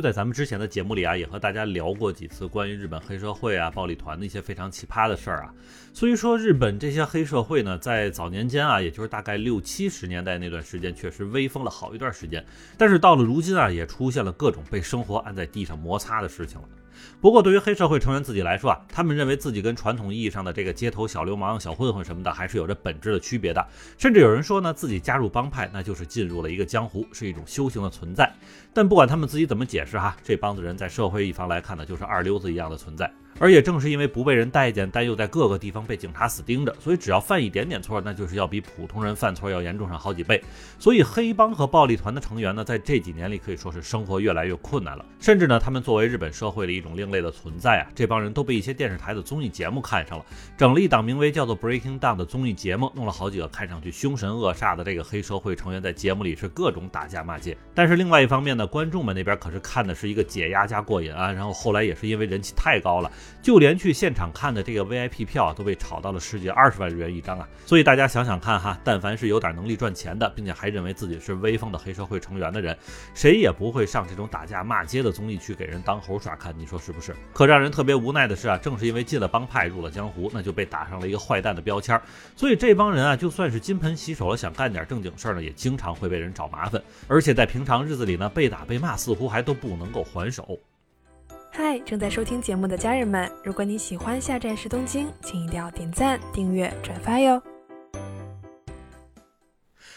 就在咱们之前的节目里啊，也和大家聊过几次关于日本黑社会啊、暴力团的一些非常奇葩的事儿啊。所以说，日本这些黑社会呢，在早年间啊，也就是大概六七十年代那段时间，确实威风了好一段时间。但是到了如今啊，也出现了各种被生活按在地上摩擦的事情了。不过，对于黑社会成员自己来说啊，他们认为自己跟传统意义上的这个街头小流氓、小混混什么的，还是有着本质的区别的。甚至有人说呢，自己加入帮派，那就是进入了一个江湖，是一种修行的存在。但不管他们自己怎么解释哈，这帮子人在社会一方来看呢，就是二流子一样的存在。而也正是因为不被人待见，但又在各个地方被警察死盯着，所以只要犯一点点错，那就是要比普通人犯错要严重上好几倍。所以黑帮和暴力团的成员呢，在这几年里可以说是生活越来越困难了。甚至呢，他们作为日本社会的一种另类的存在啊，这帮人都被一些电视台的综艺节目看上了，整了一档名为叫做 Breaking Down 的综艺节目，弄了好几个看上去凶神恶煞的这个黑社会成员在节目里是各种打架骂街。但是另外一方面呢，观众们那边可是看的是一个解压加过瘾啊。然后后来也是因为人气太高了。就连去现场看的这个 VIP 票都被炒到了十几二十万日元一张啊！所以大家想想看哈，但凡是有点能力赚钱的，并且还认为自己是威风的黑社会成员的人，谁也不会上这种打架骂街的综艺去给人当猴耍看，你说是不是？可让人特别无奈的是啊，正是因为进了帮派入了江湖，那就被打上了一个坏蛋的标签，所以这帮人啊，就算是金盆洗手了，想干点正经事儿呢，也经常会被人找麻烦，而且在平常日子里呢，被打被骂似乎还都不能够还手。嗨，正在收听节目的家人们，如果你喜欢下站是东京，请一定要点赞、订阅、转发哟！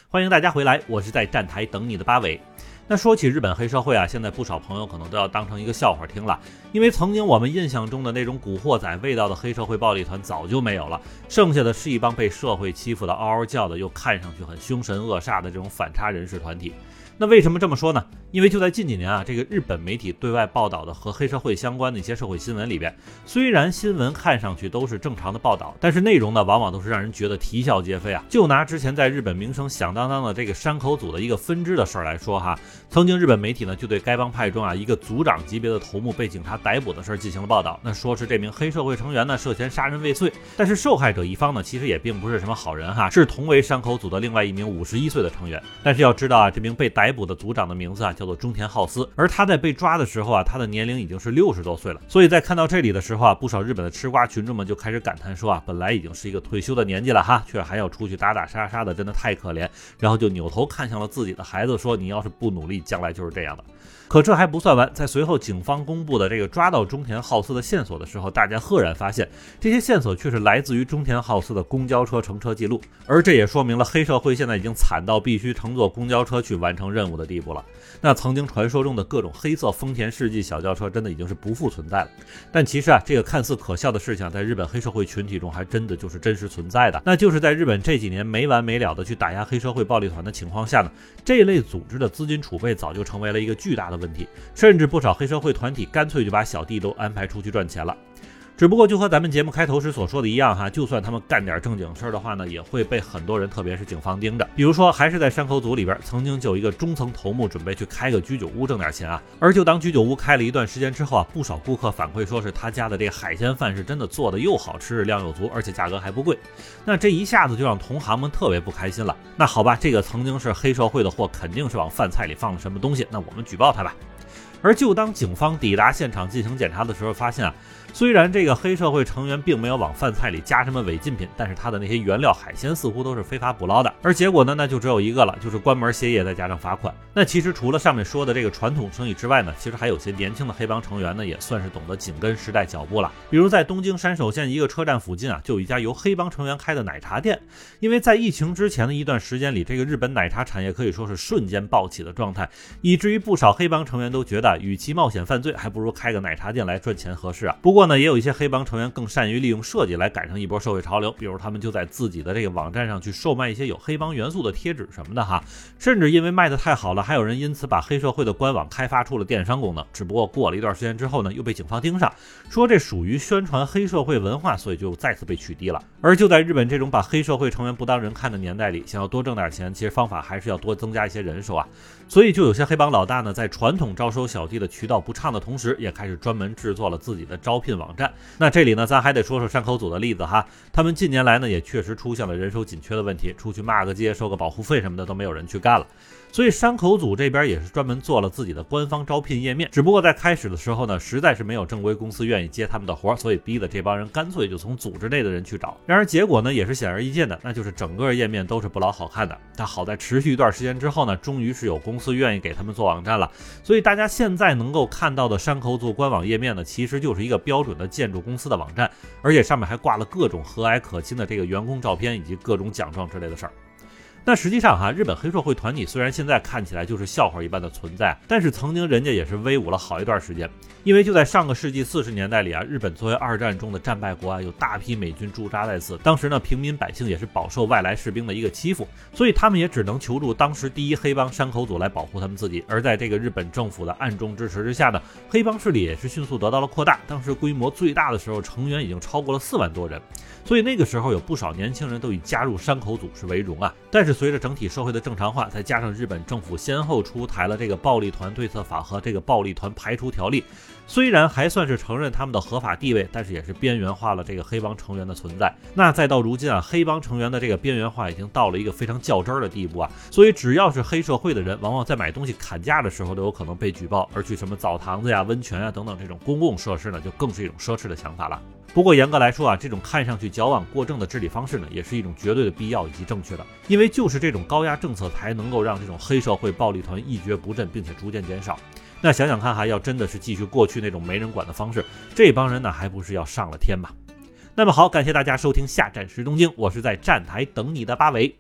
欢迎大家回来，我是在站台等你的八尾。那说起日本黑社会啊，现在不少朋友可能都要当成一个笑话听了，因为曾经我们印象中的那种古惑仔味道的黑社会暴力团早就没有了，剩下的是一帮被社会欺负的嗷嗷叫的，又看上去很凶神恶煞的这种反差人士团体。那为什么这么说呢？因为就在近几年啊，这个日本媒体对外报道的和黑社会相关的一些社会新闻里边，虽然新闻看上去都是正常的报道，但是内容呢，往往都是让人觉得啼笑皆非啊。就拿之前在日本名声响当当的这个山口组的一个分支的事儿来说哈，曾经日本媒体呢就对该帮派中啊一个组长级别的头目被警察逮捕的事儿进行了报道。那说是这名黑社会成员呢涉嫌杀人未遂，但是受害者一方呢其实也并不是什么好人哈，是同为山口组的另外一名五十一岁的成员。但是要知道啊，这名被逮捕的组长的名字啊叫叫做中田浩司，而他在被抓的时候啊，他的年龄已经是六十多岁了。所以在看到这里的时候啊，不少日本的吃瓜群众们就开始感叹说啊，本来已经是一个退休的年纪了哈，却还要出去打打杀杀的，真的太可怜。然后就扭头看向了自己的孩子，说：“你要是不努力，将来就是这样的。”可这还不算完，在随后警方公布的这个抓到中田浩司的线索的时候，大家赫然发现，这些线索却是来自于中田浩司的公交车乘车记录，而这也说明了黑社会现在已经惨到必须乘坐公交车去完成任务的地步了。那曾经传说中的各种黑色丰田世纪小轿车，真的已经是不复存在了。但其实啊，这个看似可笑的事情，在日本黑社会群体中，还真的就是真实存在的。那就是在日本这几年没完没了的去打压黑社会暴力团的情况下呢，这类组织的资金储备早就成为了一个巨大的问题，甚至不少黑社会团体干脆就把小弟都安排出去赚钱了。只不过就和咱们节目开头时所说的一样哈，就算他们干点正经事儿的话呢，也会被很多人，特别是警方盯着。比如说，还是在山口组里边，曾经就有一个中层头目准备去开个居酒屋挣点钱啊。而就当居酒屋开了一段时间之后啊，不少顾客反馈说是他家的这海鲜饭是真的做的又好吃，量又足，而且价格还不贵。那这一下子就让同行们特别不开心了。那好吧，这个曾经是黑社会的货，肯定是往饭菜里放了什么东西，那我们举报他吧。而就当警方抵达现场进行检查的时候，发现啊。虽然这个黑社会成员并没有往饭菜里加什么违禁品，但是他的那些原料海鲜似乎都是非法捕捞的。而结果呢，那就只有一个了，就是关门歇业，再加上罚款。那其实除了上面说的这个传统生意之外呢，其实还有些年轻的黑帮成员呢，也算是懂得紧跟时代脚步了。比如在东京山手线一个车站附近啊，就有一家由黑帮成员开的奶茶店。因为在疫情之前的一段时间里，这个日本奶茶产业可以说是瞬间暴起的状态，以至于不少黑帮成员都觉得，与其冒险犯罪，还不如开个奶茶店来赚钱合适啊。不过。呢，也有一些黑帮成员更善于利用设计来赶上一波社会潮流，比如他们就在自己的这个网站上去售卖一些有黑帮元素的贴纸什么的哈，甚至因为卖的太好了，还有人因此把黑社会的官网开发出了电商功能。只不过过了一段时间之后呢，又被警方盯上，说这属于宣传黑社会文化，所以就再次被取缔了。而就在日本这种把黑社会成员不当人看的年代里，想要多挣点钱，其实方法还是要多增加一些人手啊。所以就有些黑帮老大呢，在传统招收小弟的渠道不畅的同时，也开始专门制作了自己的招聘。网站。那这里呢，咱还得说说山口组的例子哈，他们近年来呢也确实出现了人手紧缺的问题，出去骂个街、收个保护费什么的都没有人去干了。所以山口组这边也是专门做了自己的官方招聘页面，只不过在开始的时候呢，实在是没有正规公司愿意接他们的活，所以逼得这帮人干脆就从组织内的人去找。然而结果呢，也是显而易见的，那就是整个页面都是不老好看的。但好在持续一段时间之后呢，终于是有公司愿意给他们做网站了。所以大家现在能够看到的山口组官网页面呢，其实就是一个标准的建筑公司的网站，而且上面还挂了各种和蔼可亲的这个员工照片以及各种奖状之类的事儿。那实际上哈，日本黑社会团体虽然现在看起来就是笑话一般的存在，但是曾经人家也是威武了好一段时间。因为就在上个世纪四十年代里啊，日本作为二战中的战败国啊，有大批美军驻扎在此。当时呢，平民百姓也是饱受外来士兵的一个欺负，所以他们也只能求助当时第一黑帮山口组来保护他们自己。而在这个日本政府的暗中支持之下呢，黑帮势力也是迅速得到了扩大。当时规模最大的时候，成员已经超过了四万多人。所以那个时候有不少年轻人都以加入山口组是为荣啊。但是随着整体社会的正常化，再加上日本政府先后出台了这个暴力团对策法和这个暴力团排除条例。虽然还算是承认他们的合法地位，但是也是边缘化了这个黑帮成员的存在。那再到如今啊，黑帮成员的这个边缘化已经到了一个非常较真儿的地步啊。所以只要是黑社会的人，往往在买东西砍价的时候都有可能被举报。而去什么澡堂子呀、温泉呀等等这种公共设施呢，就更是一种奢侈的想法了。不过严格来说啊，这种看上去矫枉过正的治理方式呢，也是一种绝对的必要以及正确的。因为就是这种高压政策，才能够让这种黑社会暴力团一蹶不振，并且逐渐减少。那想想看哈，要真的是继续过去那种没人管的方式，这帮人呢还不是要上了天吗？那么好，感谢大家收听下站时东京，我是在站台等你的八尾。